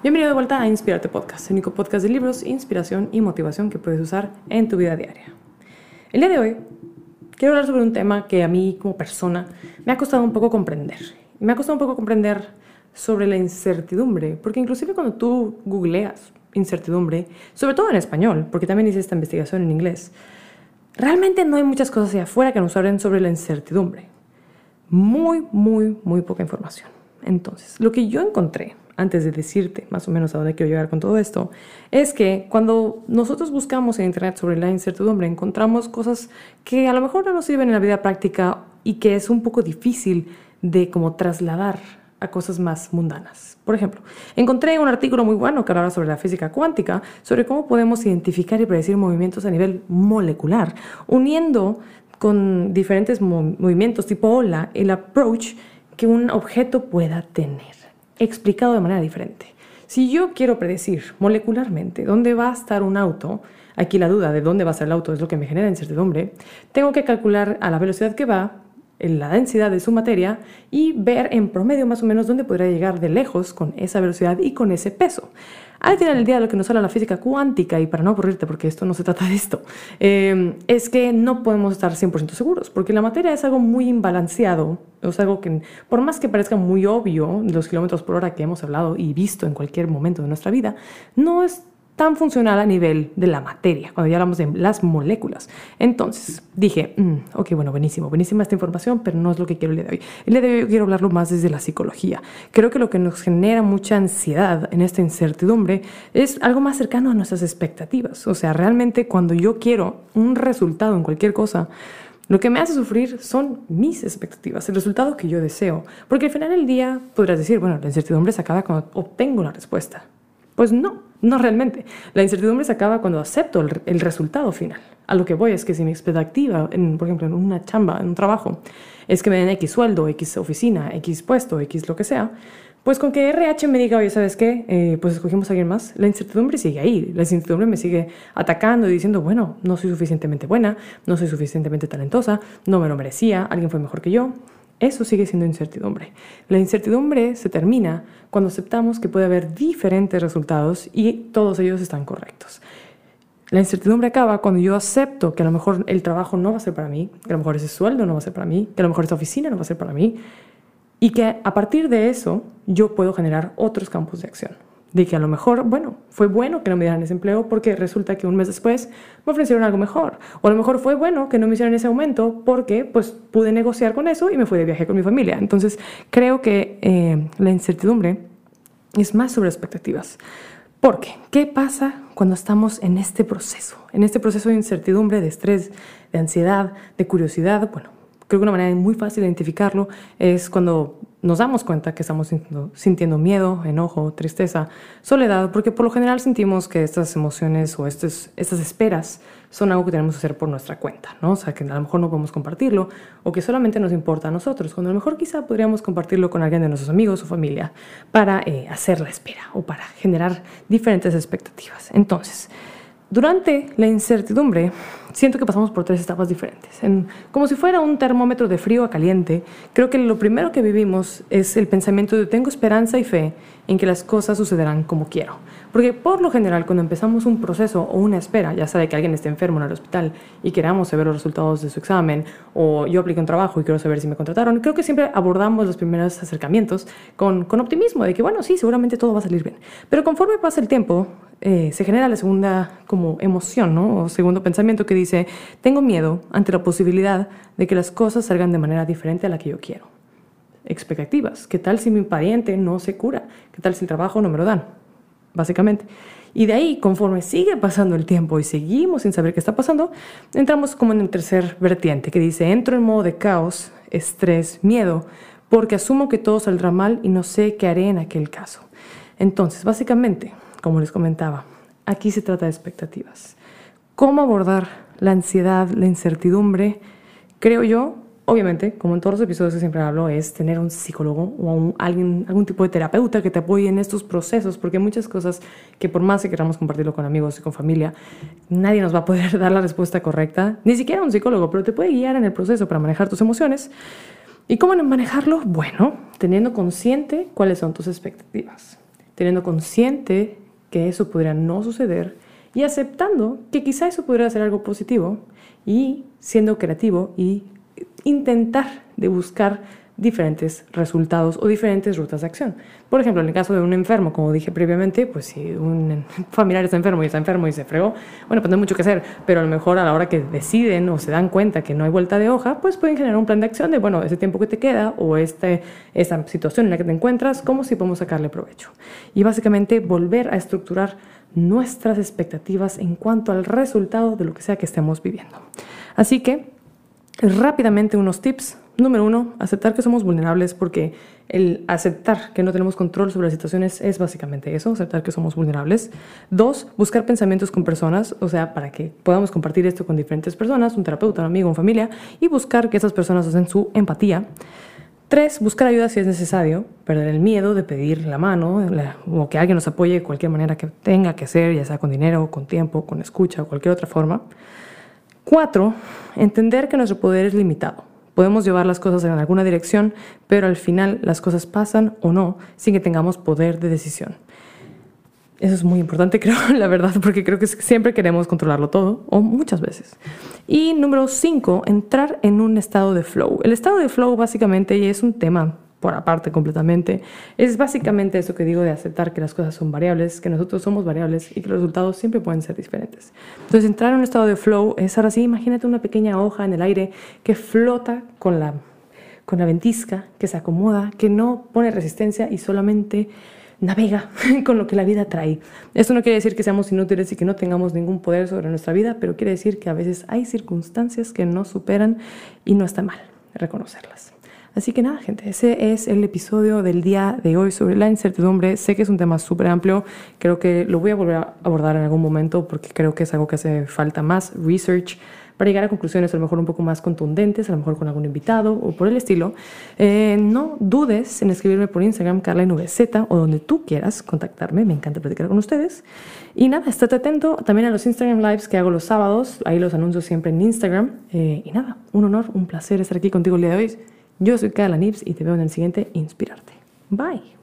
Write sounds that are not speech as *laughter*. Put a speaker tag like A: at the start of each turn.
A: Bienvenido de vuelta a Inspirarte Podcast, el único podcast de libros, inspiración y motivación que puedes usar en tu vida diaria. El día de hoy quiero hablar sobre un tema que a mí como persona me ha costado un poco comprender. Me ha costado un poco comprender sobre la incertidumbre, porque inclusive cuando tú googleas incertidumbre, sobre todo en español, porque también hice esta investigación en inglés, realmente no hay muchas cosas hacia afuera que nos hablen sobre la incertidumbre. Muy, muy, muy poca información. Entonces, lo que yo encontré antes de decirte más o menos a dónde quiero llegar con todo esto, es que cuando nosotros buscamos en Internet sobre la incertidumbre, encontramos cosas que a lo mejor no nos sirven en la vida práctica y que es un poco difícil de como trasladar a cosas más mundanas. Por ejemplo, encontré un artículo muy bueno que hablaba sobre la física cuántica, sobre cómo podemos identificar y predecir movimientos a nivel molecular, uniendo con diferentes movimientos tipo ola el approach que un objeto pueda tener explicado de manera diferente. Si yo quiero predecir molecularmente dónde va a estar un auto, aquí la duda de dónde va a estar el auto es lo que me genera incertidumbre, tengo que calcular a la velocidad que va, la densidad de su materia y ver en promedio más o menos dónde podría llegar de lejos con esa velocidad y con ese peso. Al final del día, lo que nos habla la física cuántica, y para no aburrirte, porque esto no se trata de esto, eh, es que no podemos estar 100% seguros, porque la materia es algo muy imbalanceado, es algo que, por más que parezca muy obvio, los kilómetros por hora que hemos hablado y visto en cualquier momento de nuestra vida, no es tan funcional a nivel de la materia, cuando ya hablamos de las moléculas. Entonces dije, mm, ok, bueno, buenísimo, buenísima esta información, pero no es lo que quiero el día de hoy. El día de hoy quiero hablarlo más desde la psicología. Creo que lo que nos genera mucha ansiedad en esta incertidumbre es algo más cercano a nuestras expectativas. O sea, realmente cuando yo quiero un resultado en cualquier cosa, lo que me hace sufrir son mis expectativas, el resultado que yo deseo. Porque al final del día podrás decir, bueno, la incertidumbre se acaba cuando obtengo la respuesta. Pues no, no realmente. La incertidumbre se acaba cuando acepto el, resultado final. A lo que voy es que si mi expectativa, en, por ejemplo, en una chamba, en un trabajo, es que me den X sueldo, X oficina, X puesto, X lo que sea, pues con que RH me diga, oye, ¿sabes qué? Eh, pues escogimos a alguien más, la incertidumbre sigue ahí. La incertidumbre me sigue atacando y diciendo, bueno, no soy suficientemente buena, no soy suficientemente talentosa, no me lo merecía, alguien fue mejor que yo. Eso sigue siendo incertidumbre. La incertidumbre se termina cuando aceptamos que puede haber diferentes resultados y todos ellos están correctos. La incertidumbre acaba cuando yo acepto que a lo mejor el trabajo no va a ser para mí, que a lo mejor ese sueldo no va a ser para mí, que a lo mejor esa oficina no va a ser para mí, y que a partir de eso yo puedo generar otros campos de acción de que a lo mejor, bueno, fue bueno que no me dieran ese empleo porque resulta que un mes después me ofrecieron algo mejor. O a lo mejor fue bueno que no me hicieran ese aumento porque pues pude negociar con eso y me fui de viaje con mi familia. Entonces creo que eh, la incertidumbre es más sobre expectativas. Porque, ¿qué pasa cuando estamos en este proceso? En este proceso de incertidumbre, de estrés, de ansiedad, de curiosidad. Bueno, creo que una manera muy fácil de identificarlo es cuando nos damos cuenta que estamos sintiendo, miedo, enojo, tristeza, soledad, porque por lo general sentimos que estas emociones o estas, esperas son algo que tenemos que hacer por nuestra cuenta, ¿no? O sea, que a lo mejor no podemos compartirlo o que solamente nos importa a nosotros, cuando a lo mejor quizá podríamos compartirlo con alguien de nuestros amigos o familia para eh, hacer la espera o para generar diferentes expectativas. Entonces, durante la incertidumbre, siento que pasamos por tres etapas diferentes. como si fuera un termómetro de frío a caliente, creo que lo primero que vivimos es el pensamiento de tengo esperanza y fe en que las cosas sucederán como quiero. Porque por lo general, cuando empezamos un proceso o una espera, ya sea de que alguien esté enfermo en el hospital y queramos saber los resultados de su examen, o yo aplico un trabajo y quiero saber si me contrataron, creo que siempre abordamos los primeros acercamientos con, con optimismo, de que bueno, sí, seguramente todo va a salir bien. Pero conforme pasa el tiempo, eh, se genera la segunda como emoción, ¿no? O segundo pensamiento que dice, tengo miedo ante la posibilidad de que las cosas salgan de manera diferente a la que yo quiero. Expectativas. ¿Qué tal si mi pariente no se cura? ¿Qué tal si el trabajo no me lo dan? Básicamente. Y de ahí, conforme sigue pasando el tiempo y seguimos sin saber qué está pasando, entramos como en el tercer vertiente que dice, entro en modo de caos, estrés, miedo, porque asumo que todo saldrá mal y no sé qué haré en aquel caso. Entonces, básicamente, como les comentaba, aquí se trata de expectativas. ¿Cómo abordar la ansiedad, la incertidumbre? Creo yo, obviamente, como en todos los episodios que siempre hablo, es tener un psicólogo o alguien, algún tipo de terapeuta que te apoye en estos procesos, porque hay muchas cosas que por más que queramos compartirlo con amigos y con familia, nadie nos va a poder *laughs* dar la respuesta correcta, ni siquiera un psicólogo, pero te puede guiar en el proceso para manejar tus emociones. ¿Y cómo manejarlo? Bueno, teniendo consciente cuáles son tus expectativas teniendo consciente que eso podría no suceder y aceptando que quizá eso podría ser algo positivo y siendo creativo y intentar de buscar diferentes resultados o diferentes rutas de acción. Por ejemplo, en el caso de un enfermo, como dije previamente, pues si un *laughs* familiar está enfermo y está enfermo y se fregó, bueno, pues no hay mucho que hacer, pero a lo mejor a la hora que deciden o se dan cuenta que no hay vuelta de hoja, pues pueden generar un plan de acción de, bueno, ese tiempo que te queda o este, esa situación en la que te encuentras, ¿cómo si podemos sacarle provecho? Y básicamente volver a estructurar nuestras expectativas en cuanto al resultado de lo que sea que estemos viviendo. Así que, rápidamente unos tips Número uno, aceptar que somos vulnerables porque el aceptar que no tenemos control sobre las situaciones es básicamente eso, aceptar que somos vulnerables. Dos, buscar pensamientos con personas, o sea, para que podamos compartir esto con diferentes personas, un terapeuta, un amigo, una familia, y buscar que esas personas hacen su empatía. Tres, buscar ayuda si es necesario, perder el miedo de pedir la mano o que alguien nos apoye de cualquier manera que tenga que hacer, ya sea con dinero, con tiempo, con escucha o cualquier otra forma. Cuatro, entender que nuestro poder es limitado Podemos llevar las cosas en alguna dirección, pero al final las cosas pasan o no sin que tengamos poder de decisión. Eso es muy importante, *laughs* creo, la verdad, porque creo que siempre queremos controlarlo todo, o muchas veces. Y número cinco, entrar en un estado de flow. El estado de flow básicamente es un tema por aparte completamente, es básicamente eso que digo de aceptar que las cosas son variables, que nosotros somos variables y que los resultados siempre pueden ser diferentes. Entonces, entrar en un estado de flow es ahora sí, imagínate una pequeña hoja en el aire que flota con la, con la ventisca, que se acomoda, que no pone resistencia y solamente navega *laughs* con lo que la vida trae. Esto no quiere decir que seamos inútiles y que no tengamos ningún poder sobre nuestra vida, pero quiere decir que a veces hay circunstancias que nos superan y no está mal reconocerlas. Así que nada, gente, ese es el episodio del día de hoy sobre la incertidumbre. Sé que es un tema súper amplio, creo que lo voy a volver a abordar en algún momento porque creo que es algo que hace falta más research para llegar a conclusiones a lo mejor un poco más contundentes, a lo mejor con algún invitado o por el estilo. Eh, no dudes en escribirme por Instagram, carlanvz, o donde tú quieras contactarme, me encanta platicar con ustedes. Y nada, estate atento también a los Instagram Lives que hago los sábados, ahí los anuncio siempre en Instagram. Eh, y nada, un honor, un placer estar aquí contigo el día de hoy. Yo soy Carla Nips y te veo en el siguiente Inspirarte. Bye.